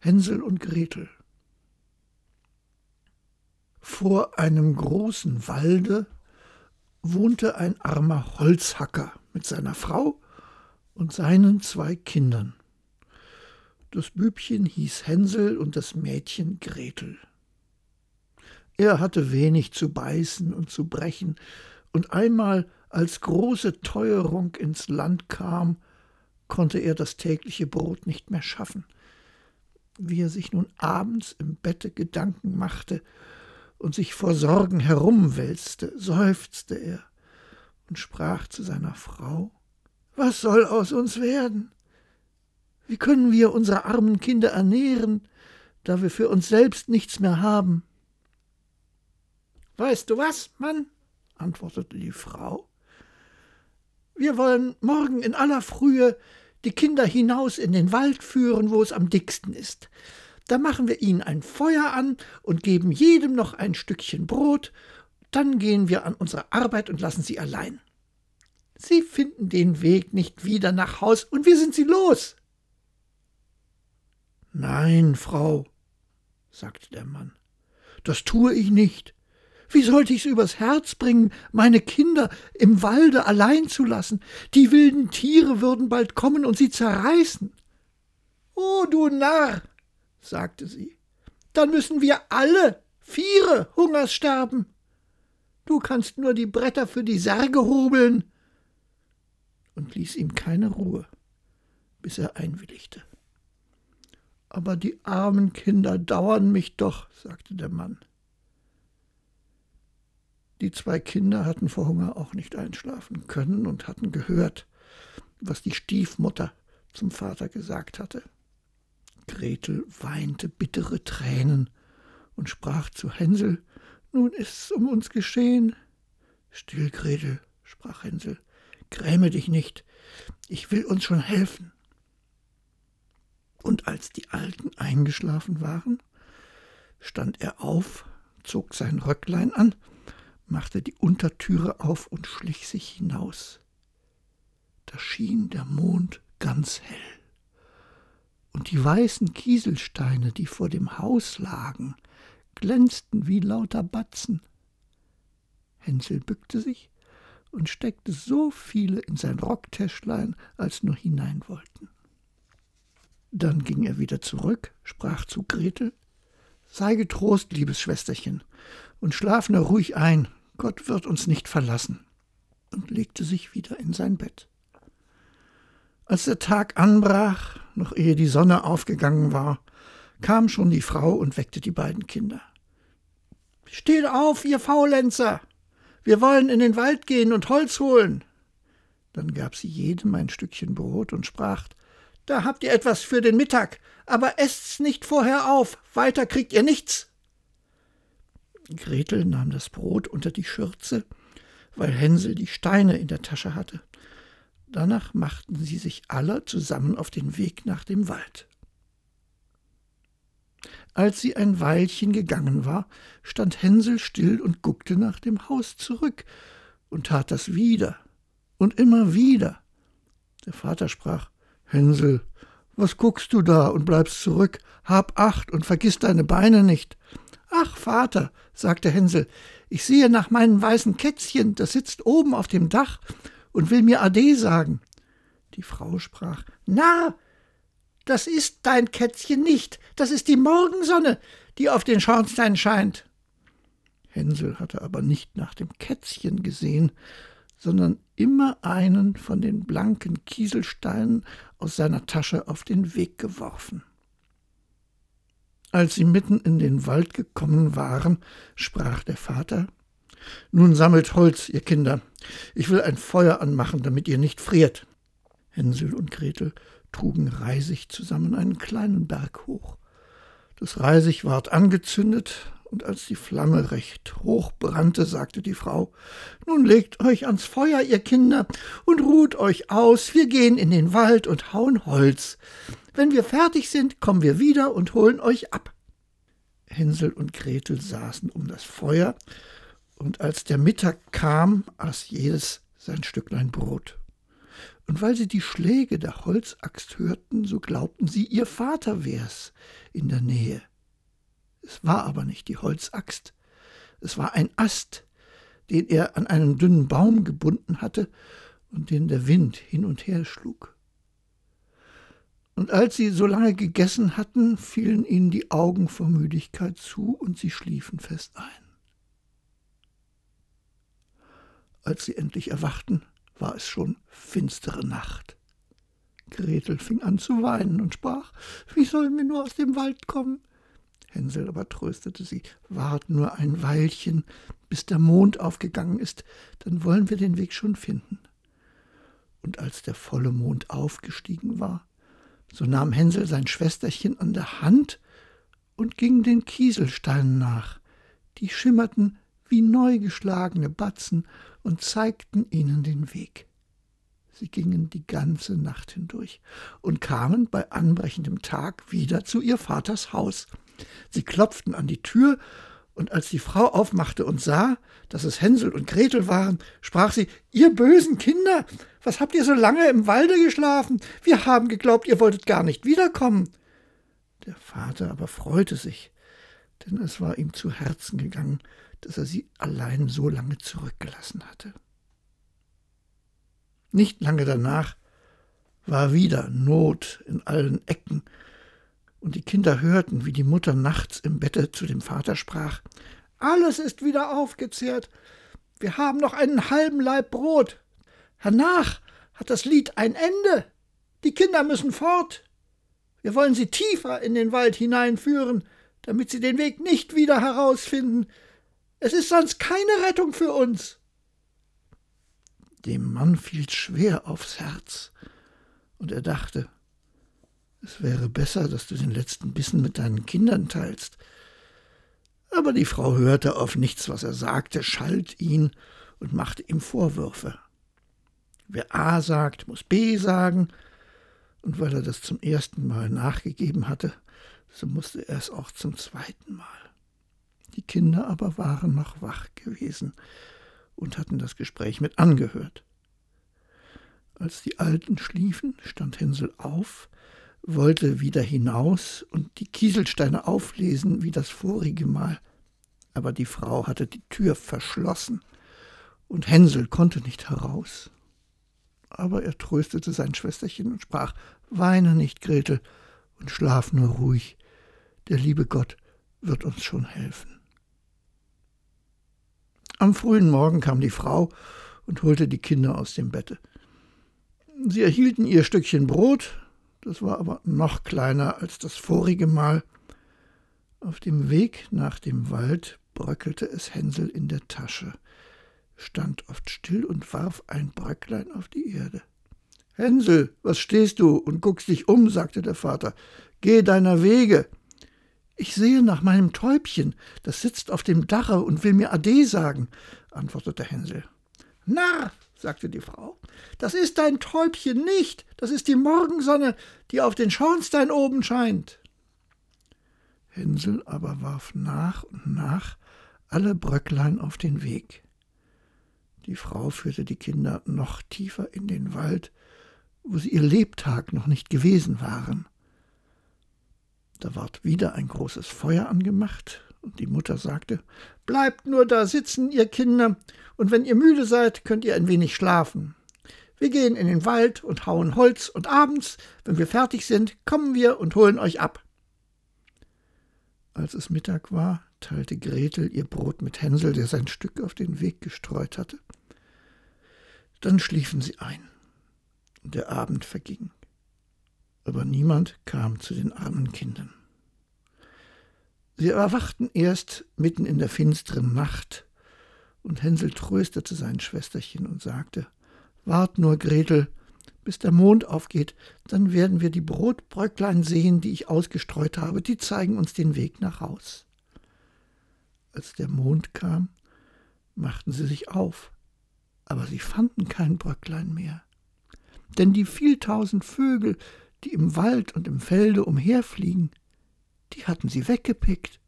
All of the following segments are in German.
Hänsel und Gretel. Vor einem großen Walde wohnte ein armer Holzhacker mit seiner Frau und seinen zwei Kindern. Das Bübchen hieß Hänsel und das Mädchen Gretel. Er hatte wenig zu beißen und zu brechen, und einmal, als große Teuerung ins Land kam, konnte er das tägliche Brot nicht mehr schaffen. Wie er sich nun abends im Bette Gedanken machte und sich vor Sorgen herumwälzte, seufzte er und sprach zu seiner Frau Was soll aus uns werden? Wie können wir unsere armen Kinder ernähren, da wir für uns selbst nichts mehr haben? Weißt du was, Mann? antwortete die Frau. Wir wollen morgen in aller Frühe die Kinder hinaus in den Wald führen, wo es am dicksten ist. Da machen wir ihnen ein Feuer an und geben jedem noch ein Stückchen Brot, dann gehen wir an unsere Arbeit und lassen sie allein. Sie finden den Weg nicht wieder nach Haus, und wir sind sie los. Nein, Frau, sagte der Mann, das tue ich nicht. Wie sollte ich's übers Herz bringen, meine Kinder im Walde allein zu lassen? Die wilden Tiere würden bald kommen und sie zerreißen. O du Narr, sagte sie, dann müssen wir alle viere Hungers sterben. Du kannst nur die Bretter für die Särge hobeln. Und ließ ihm keine Ruhe, bis er einwilligte. Aber die armen Kinder dauern mich doch, sagte der Mann. Die zwei Kinder hatten vor Hunger auch nicht einschlafen können und hatten gehört, was die Stiefmutter zum Vater gesagt hatte. Gretel weinte bittere Tränen und sprach zu Hänsel Nun ist's um uns geschehen. Still, Gretel, sprach Hänsel, gräme dich nicht, ich will uns schon helfen. Und als die Alten eingeschlafen waren, stand er auf, zog sein Röcklein an, machte die Untertüre auf und schlich sich hinaus. Da schien der Mond ganz hell, und die weißen Kieselsteine, die vor dem Haus lagen, glänzten wie lauter Batzen. Hänsel bückte sich und steckte so viele in sein Rocktäschlein, als nur hinein wollten. Dann ging er wieder zurück, sprach zu Gretel Sei getrost, liebes Schwesterchen, und schlaf nur ruhig ein, Gott wird uns nicht verlassen, und legte sich wieder in sein Bett. Als der Tag anbrach, noch ehe die Sonne aufgegangen war, kam schon die Frau und weckte die beiden Kinder. Steht auf, ihr Faulenzer! Wir wollen in den Wald gehen und Holz holen. Dann gab sie jedem ein Stückchen Brot und sprach da habt ihr etwas für den Mittag, aber esst's nicht vorher auf, weiter kriegt ihr nichts. Gretel nahm das Brot unter die Schürze, weil Hänsel die Steine in der Tasche hatte. Danach machten sie sich alle zusammen auf den Weg nach dem Wald. Als sie ein Weilchen gegangen war, stand Hänsel still und guckte nach dem Haus zurück und tat das wieder und immer wieder. Der Vater sprach Hänsel, was guckst du da und bleibst zurück? Hab acht und vergiss deine Beine nicht. Ach, Vater, sagte Hänsel, ich sehe nach meinem weißen Kätzchen, das sitzt oben auf dem Dach und will mir Ade sagen. Die Frau sprach, Na, das ist dein Kätzchen nicht, das ist die Morgensonne, die auf den Schornstein scheint. Hänsel hatte aber nicht nach dem Kätzchen gesehen, sondern immer einen von den blanken Kieselsteinen aus seiner Tasche auf den Weg geworfen. Als sie mitten in den Wald gekommen waren, sprach der Vater Nun sammelt Holz, ihr Kinder, ich will ein Feuer anmachen, damit ihr nicht friert. Hänsel und Gretel trugen Reisig zusammen einen kleinen Berg hoch. Das Reisig ward angezündet, und als die Flamme recht hoch brannte, sagte die Frau Nun legt euch ans Feuer, ihr Kinder, und ruht euch aus, wir gehen in den Wald und hauen Holz. Wenn wir fertig sind, kommen wir wieder und holen euch ab. Hänsel und Gretel saßen um das Feuer, und als der Mittag kam, aß jedes sein Stücklein Brot. Und weil sie die Schläge der Holzaxt hörten, so glaubten sie, ihr Vater wär's in der Nähe. Es war aber nicht die Holzaxt, es war ein Ast, den er an einen dünnen Baum gebunden hatte und den der Wind hin und her schlug. Und als sie so lange gegessen hatten, fielen ihnen die Augen vor Müdigkeit zu und sie schliefen fest ein. Als sie endlich erwachten, war es schon finstere Nacht. Gretel fing an zu weinen und sprach, wie sollen wir nur aus dem Wald kommen? Hänsel aber tröstete sie, wart nur ein Weilchen, bis der Mond aufgegangen ist, dann wollen wir den Weg schon finden. Und als der volle Mond aufgestiegen war, so nahm Hänsel sein Schwesterchen an der Hand und ging den Kieselsteinen nach. Die schimmerten wie neu geschlagene Batzen und zeigten ihnen den Weg. Sie gingen die ganze Nacht hindurch und kamen bei anbrechendem Tag wieder zu ihr Vaters Haus. Sie klopften an die Tür, und als die Frau aufmachte und sah, dass es Hänsel und Gretel waren, sprach sie Ihr bösen Kinder, was habt ihr so lange im Walde geschlafen? Wir haben geglaubt, ihr wolltet gar nicht wiederkommen. Der Vater aber freute sich, denn es war ihm zu Herzen gegangen, dass er sie allein so lange zurückgelassen hatte. Nicht lange danach war wieder Not in allen Ecken, und die Kinder hörten, wie die Mutter nachts im Bette zu dem Vater sprach Alles ist wieder aufgezehrt. Wir haben noch einen halben Laib Brot. Hernach hat das Lied ein Ende. Die Kinder müssen fort. Wir wollen sie tiefer in den Wald hineinführen, damit sie den Weg nicht wieder herausfinden. Es ist sonst keine Rettung für uns. Dem Mann fiel's schwer aufs Herz, und er dachte, es wäre besser, dass du den letzten Bissen mit deinen Kindern teilst. Aber die Frau hörte auf nichts, was er sagte, schalt ihn und machte ihm Vorwürfe. Wer A sagt, muss B sagen, und weil er das zum ersten Mal nachgegeben hatte, so musste er es auch zum zweiten Mal. Die Kinder aber waren noch wach gewesen und hatten das Gespräch mit angehört. Als die Alten schliefen, stand Hänsel auf, wollte wieder hinaus und die Kieselsteine auflesen wie das vorige Mal. Aber die Frau hatte die Tür verschlossen und Hänsel konnte nicht heraus. Aber er tröstete sein Schwesterchen und sprach: Weine nicht, Gretel, und schlaf nur ruhig. Der liebe Gott wird uns schon helfen. Am frühen Morgen kam die Frau und holte die Kinder aus dem Bette. Sie erhielten ihr Stückchen Brot das war aber noch kleiner als das vorige Mal. Auf dem Weg nach dem Wald bröckelte es Hänsel in der Tasche, stand oft still und warf ein Bröcklein auf die Erde. Hänsel, was stehst du und guckst dich um, sagte der Vater. Geh deiner Wege. Ich sehe nach meinem Täubchen, das sitzt auf dem Dache und will mir Ade sagen, antwortete Hänsel. Narr, sagte die Frau. Das ist dein Täubchen nicht, das ist die Morgensonne, die auf den Schornstein oben scheint. Hänsel aber warf nach und nach alle Bröcklein auf den Weg. Die Frau führte die Kinder noch tiefer in den Wald, wo sie ihr Lebtag noch nicht gewesen waren. Da ward wieder ein großes Feuer angemacht, die Mutter sagte Bleibt nur da sitzen, ihr Kinder, und wenn ihr müde seid, könnt ihr ein wenig schlafen. Wir gehen in den Wald und hauen Holz, und abends, wenn wir fertig sind, kommen wir und holen euch ab. Als es Mittag war, teilte Gretel ihr Brot mit Hänsel, der sein Stück auf den Weg gestreut hatte. Dann schliefen sie ein, und der Abend verging. Aber niemand kam zu den armen Kindern. Sie erwachten erst mitten in der finsteren Nacht, und Hänsel tröstete sein Schwesterchen und sagte Wart nur, Gretel, bis der Mond aufgeht, dann werden wir die Brotbröcklein sehen, die ich ausgestreut habe, die zeigen uns den Weg nach Haus. Als der Mond kam, machten sie sich auf, aber sie fanden kein Bröcklein mehr. Denn die vieltausend Vögel, die im Wald und im Felde umherfliegen, die hatten sie weggepickt.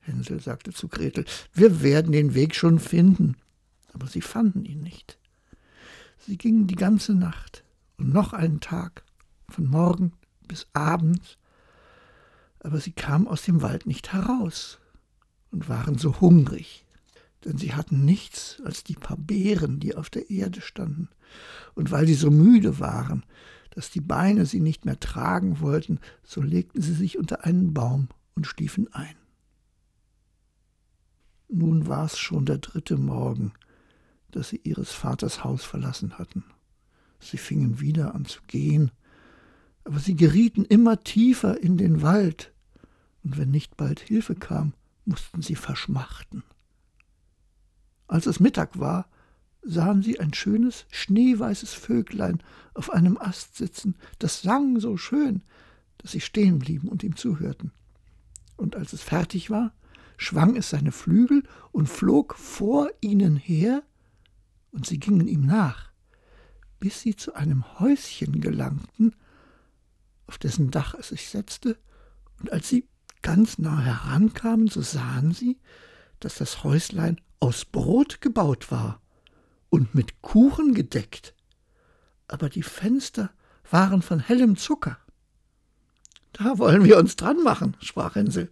Hänsel sagte zu Gretel, wir werden den Weg schon finden. Aber sie fanden ihn nicht. Sie gingen die ganze Nacht und noch einen Tag, von Morgen bis Abend, aber sie kamen aus dem Wald nicht heraus und waren so hungrig, denn sie hatten nichts als die paar Beeren, die auf der Erde standen, und weil sie so müde waren, dass die Beine sie nicht mehr tragen wollten, so legten sie sich unter einen Baum und schliefen ein. Nun war es schon der dritte Morgen, dass sie ihres Vaters Haus verlassen hatten. Sie fingen wieder an zu gehen, aber sie gerieten immer tiefer in den Wald, und wenn nicht bald Hilfe kam, mussten sie verschmachten. Als es Mittag war, sahen sie ein schönes, schneeweißes Vöglein auf einem Ast sitzen, das sang so schön, dass sie stehen blieben und ihm zuhörten. Und als es fertig war, schwang es seine Flügel und flog vor ihnen her, und sie gingen ihm nach, bis sie zu einem Häuschen gelangten, auf dessen Dach es sich setzte, und als sie ganz nah herankamen, so sahen sie, dass das Häuslein aus Brot gebaut war und mit Kuchen gedeckt, aber die Fenster waren von hellem Zucker. Da wollen wir uns dran machen, sprach Hänsel,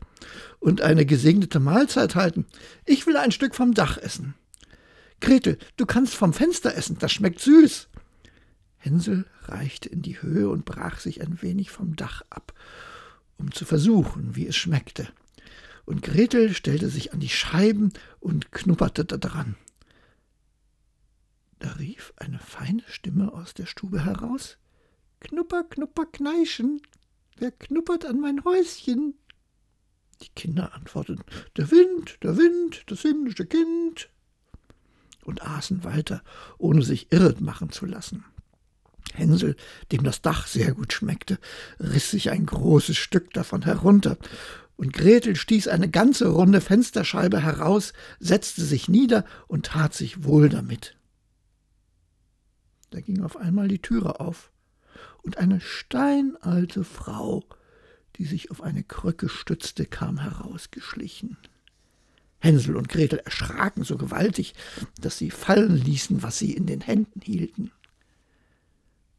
und eine gesegnete Mahlzeit halten. Ich will ein Stück vom Dach essen. Gretel, du kannst vom Fenster essen, das schmeckt süß. Hänsel reichte in die Höhe und brach sich ein wenig vom Dach ab, um zu versuchen, wie es schmeckte. Und Gretel stellte sich an die Scheiben und knupperte daran. Da rief eine feine Stimme aus der Stube heraus. Knupper, knupper, kneischen. Wer knuppert an mein Häuschen? Die Kinder antworteten, der Wind, der Wind, das himmlische Kind, und aßen weiter, ohne sich irret machen zu lassen. Hänsel, dem das Dach sehr gut schmeckte, riss sich ein großes Stück davon herunter, und Gretel stieß eine ganze runde Fensterscheibe heraus, setzte sich nieder und tat sich wohl damit. Da ging auf einmal die Türe auf, und eine steinalte Frau, die sich auf eine Krücke stützte, kam herausgeschlichen. Hänsel und Gretel erschraken so gewaltig, dass sie fallen ließen, was sie in den Händen hielten.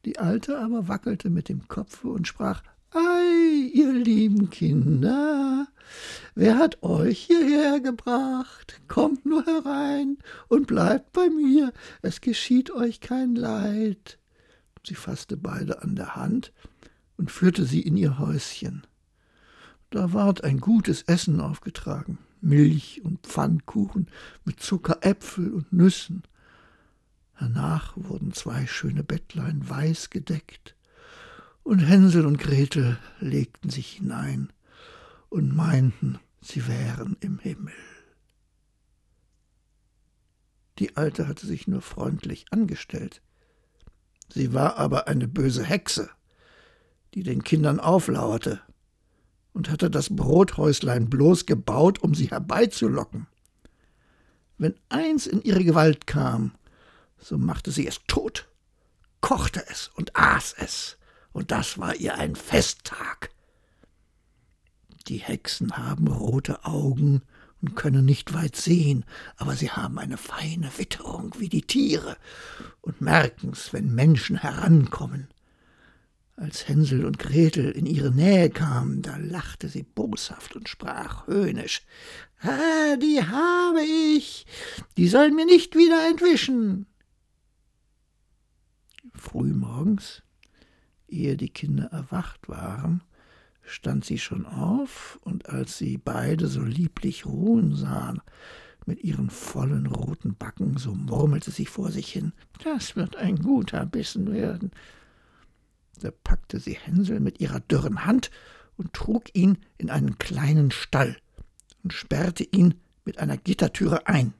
Die Alte aber wackelte mit dem Kopfe und sprach Ei, ihr lieben Kinder, wer hat euch hierher gebracht? Kommt nur herein und bleibt bei mir, es geschieht euch kein Leid. Sie fasste beide an der Hand und führte sie in ihr Häuschen. Da ward ein gutes Essen aufgetragen, Milch und Pfannkuchen mit Zuckeräpfel und Nüssen. Hernach wurden zwei schöne Bettlein weiß gedeckt, und Hänsel und Gretel legten sich hinein und meinten, sie wären im Himmel. Die Alte hatte sich nur freundlich angestellt. Sie war aber eine böse Hexe, die den Kindern auflauerte und hatte das Brothäuslein bloß gebaut, um sie herbeizulocken. Wenn eins in ihre Gewalt kam, so machte sie es tot, kochte es und aß es, und das war ihr ein Festtag. Die Hexen haben rote Augen und können nicht weit sehen, aber sie haben eine feine Witterung wie die Tiere und merken's, wenn Menschen herankommen. Als Hänsel und Gretel in ihre Nähe kamen, da lachte sie boshaft und sprach höhnisch Ah, die habe ich, die sollen mir nicht wieder entwischen. Frühmorgens, ehe die Kinder erwacht waren, stand sie schon auf, und als sie beide so lieblich ruhen sahen, mit ihren vollen roten Backen, so murmelte sie vor sich hin, das wird ein guter Bissen werden. Da packte sie Hänsel mit ihrer dürren Hand und trug ihn in einen kleinen Stall und sperrte ihn mit einer Gittertüre ein.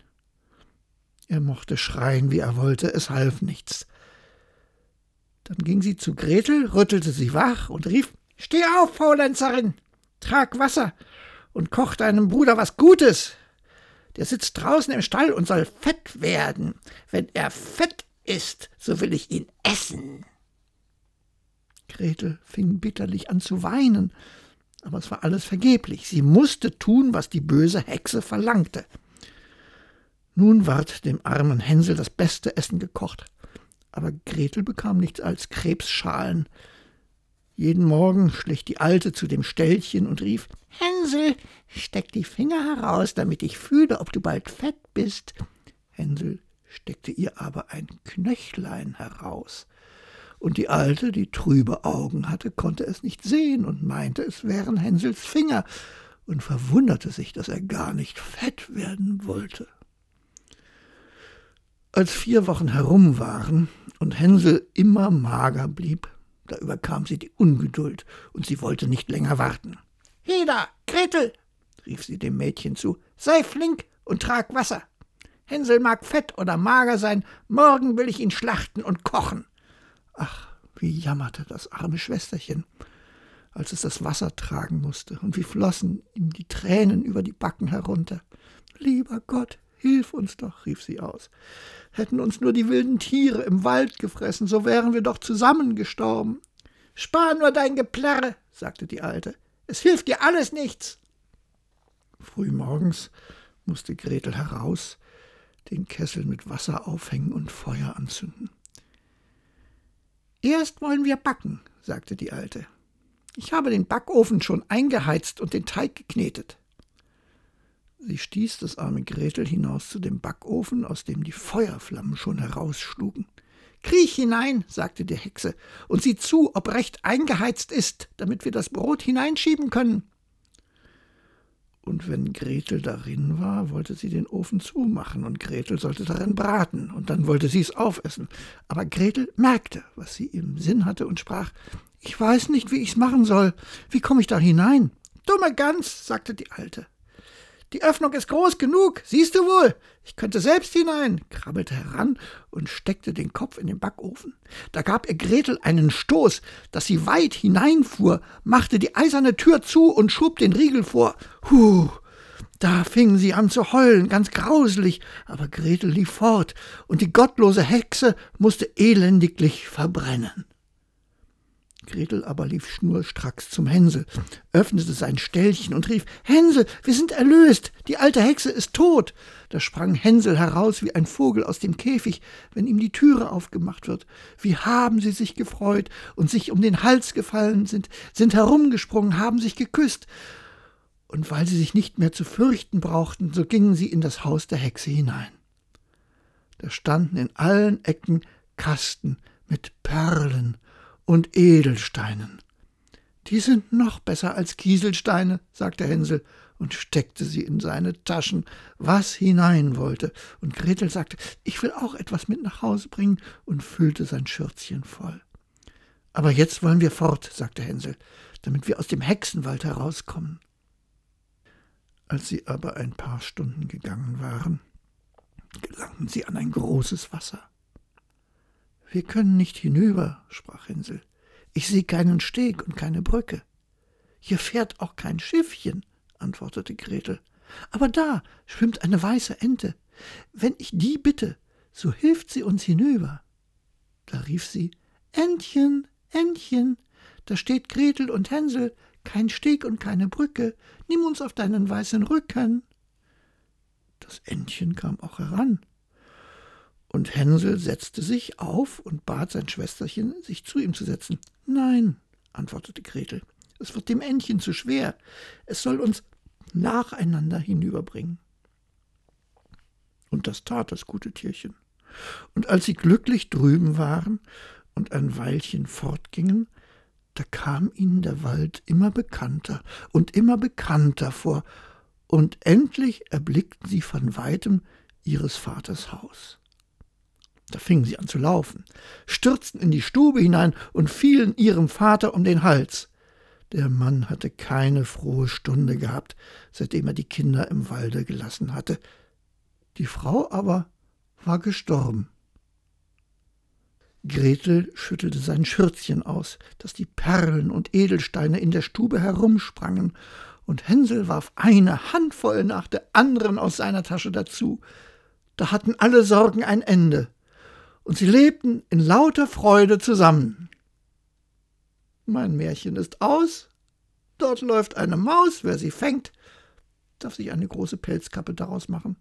Er mochte schreien, wie er wollte, es half nichts. Dann ging sie zu Gretel, rüttelte sie wach und rief Steh auf, Faulenzerin, trag Wasser und koch deinem Bruder was Gutes. Der sitzt draußen im Stall und soll fett werden. Wenn er fett ist, so will ich ihn essen. Gretel fing bitterlich an zu weinen, aber es war alles vergeblich. Sie musste tun, was die böse Hexe verlangte. Nun ward dem armen Hänsel das beste Essen gekocht, aber Gretel bekam nichts als Krebsschalen. Jeden Morgen schlich die Alte zu dem Ställchen und rief Hänsel, steck die Finger heraus, damit ich fühle, ob du bald fett bist. Hänsel steckte ihr aber ein Knöchlein heraus. Und die Alte, die trübe Augen hatte, konnte es nicht sehen und meinte, es wären Hänsels Finger und verwunderte sich, dass er gar nicht fett werden wollte. Als vier Wochen herum waren und Hänsel immer mager blieb, da überkam sie die Ungeduld und sie wollte nicht länger warten. Heda, Gretel, rief sie dem Mädchen zu, sei flink und trag Wasser. Hänsel mag fett oder mager sein, morgen will ich ihn schlachten und kochen. Ach, wie jammerte das arme Schwesterchen, als es das Wasser tragen musste, und wie flossen ihm die Tränen über die Backen herunter. Lieber Gott, hilf uns doch, rief sie aus. Hätten uns nur die wilden Tiere im Wald gefressen, so wären wir doch zusammen gestorben. Spar nur dein Geplärre, sagte die Alte. Es hilft dir alles nichts. Frühmorgens musste Gretel heraus, den Kessel mit Wasser aufhängen und Feuer anzünden. Erst wollen wir backen, sagte die Alte. Ich habe den Backofen schon eingeheizt und den Teig geknetet. Sie stieß das arme Gretel hinaus zu dem Backofen, aus dem die Feuerflammen schon herausschlugen. Kriech hinein, sagte die Hexe, und sieh zu, ob recht eingeheizt ist, damit wir das Brot hineinschieben können. Und wenn Gretel darin war, wollte sie den Ofen zumachen, und Gretel sollte darin braten, und dann wollte sie es aufessen. Aber Gretel merkte, was sie im Sinn hatte, und sprach Ich weiß nicht, wie ich's machen soll. Wie komme ich da hinein? Dumme Gans, sagte die Alte. Die Öffnung ist groß genug, siehst du wohl. Ich könnte selbst hinein, krabbelte heran und steckte den Kopf in den Backofen. Da gab er Gretel einen Stoß, dass sie weit hineinfuhr, machte die eiserne Tür zu und schob den Riegel vor. Huh! Da fingen sie an zu heulen, ganz grauselig, aber Gretel lief fort, und die gottlose Hexe musste elendiglich verbrennen. Gretel aber lief schnurstracks zum Hänsel, öffnete sein Ställchen und rief Hänsel, wir sind erlöst, die alte Hexe ist tot. Da sprang Hänsel heraus wie ein Vogel aus dem Käfig, wenn ihm die Türe aufgemacht wird. Wie haben sie sich gefreut und sich um den Hals gefallen sind, sind herumgesprungen, haben sich geküsst. Und weil sie sich nicht mehr zu fürchten brauchten, so gingen sie in das Haus der Hexe hinein. Da standen in allen Ecken Kasten mit Perlen und Edelsteinen. Die sind noch besser als Kieselsteine, sagte Hänsel und steckte sie in seine Taschen, was hinein wollte. Und Gretel sagte, ich will auch etwas mit nach Hause bringen und füllte sein Schürzchen voll. Aber jetzt wollen wir fort, sagte Hänsel, damit wir aus dem Hexenwald herauskommen. Als sie aber ein paar Stunden gegangen waren, gelangten sie an ein großes Wasser. Wir können nicht hinüber, sprach Hänsel. Ich sehe keinen Steg und keine Brücke. Hier fährt auch kein Schiffchen, antwortete Gretel. Aber da schwimmt eine weiße Ente. Wenn ich die bitte, so hilft sie uns hinüber. Da rief sie Entchen, Entchen, da steht Gretel und Hänsel, kein Steg und keine Brücke, nimm uns auf deinen weißen Rücken. Das Entchen kam auch heran und Hänsel setzte sich auf und bat sein Schwesterchen, sich zu ihm zu setzen. Nein, antwortete Gretel, es wird dem Entchen zu schwer. Es soll uns nacheinander hinüberbringen. Und das tat das gute Tierchen. Und als sie glücklich drüben waren und ein Weilchen fortgingen, da kam ihnen der Wald immer bekannter und immer bekannter vor, und endlich erblickten sie von weitem ihres Vaters Haus. Da fingen sie an zu laufen, stürzten in die Stube hinein und fielen ihrem Vater um den Hals. Der Mann hatte keine frohe Stunde gehabt, seitdem er die Kinder im Walde gelassen hatte. Die Frau aber war gestorben. Gretel schüttelte sein Schürzchen aus, dass die Perlen und Edelsteine in der Stube herumsprangen, und Hänsel warf eine Handvoll nach der anderen aus seiner Tasche dazu. Da hatten alle Sorgen ein Ende und sie lebten in lauter Freude zusammen. Mein Märchen ist aus, dort läuft eine Maus, wer sie fängt, darf sich eine große Pelzkappe daraus machen.